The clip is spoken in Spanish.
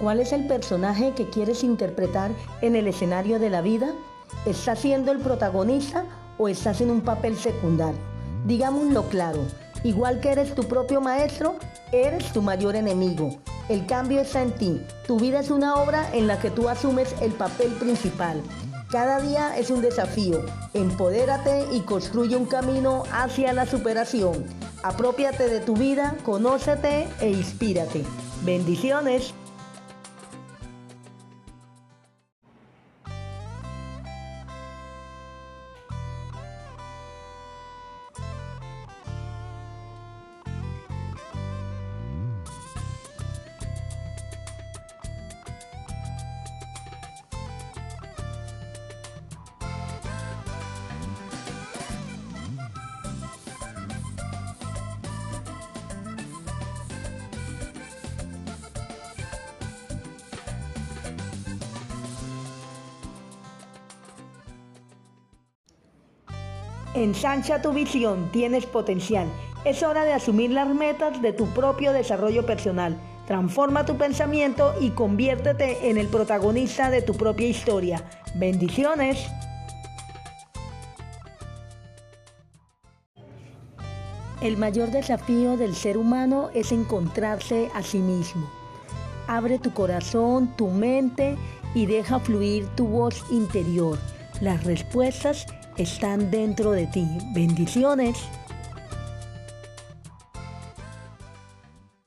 ¿Cuál es el personaje que quieres interpretar en el escenario de la vida? ¿Estás siendo el protagonista o estás en un papel secundario? Digámoslo claro, igual que eres tu propio maestro, eres tu mayor enemigo. El cambio está en ti. Tu vida es una obra en la que tú asumes el papel principal. Cada día es un desafío. Empodérate y construye un camino hacia la superación. Apropiate de tu vida, conócete e inspírate. Bendiciones. Ensancha tu visión, tienes potencial. Es hora de asumir las metas de tu propio desarrollo personal. Transforma tu pensamiento y conviértete en el protagonista de tu propia historia. Bendiciones. El mayor desafío del ser humano es encontrarse a sí mismo. Abre tu corazón, tu mente y deja fluir tu voz interior. Las respuestas están dentro de ti. Bendiciones.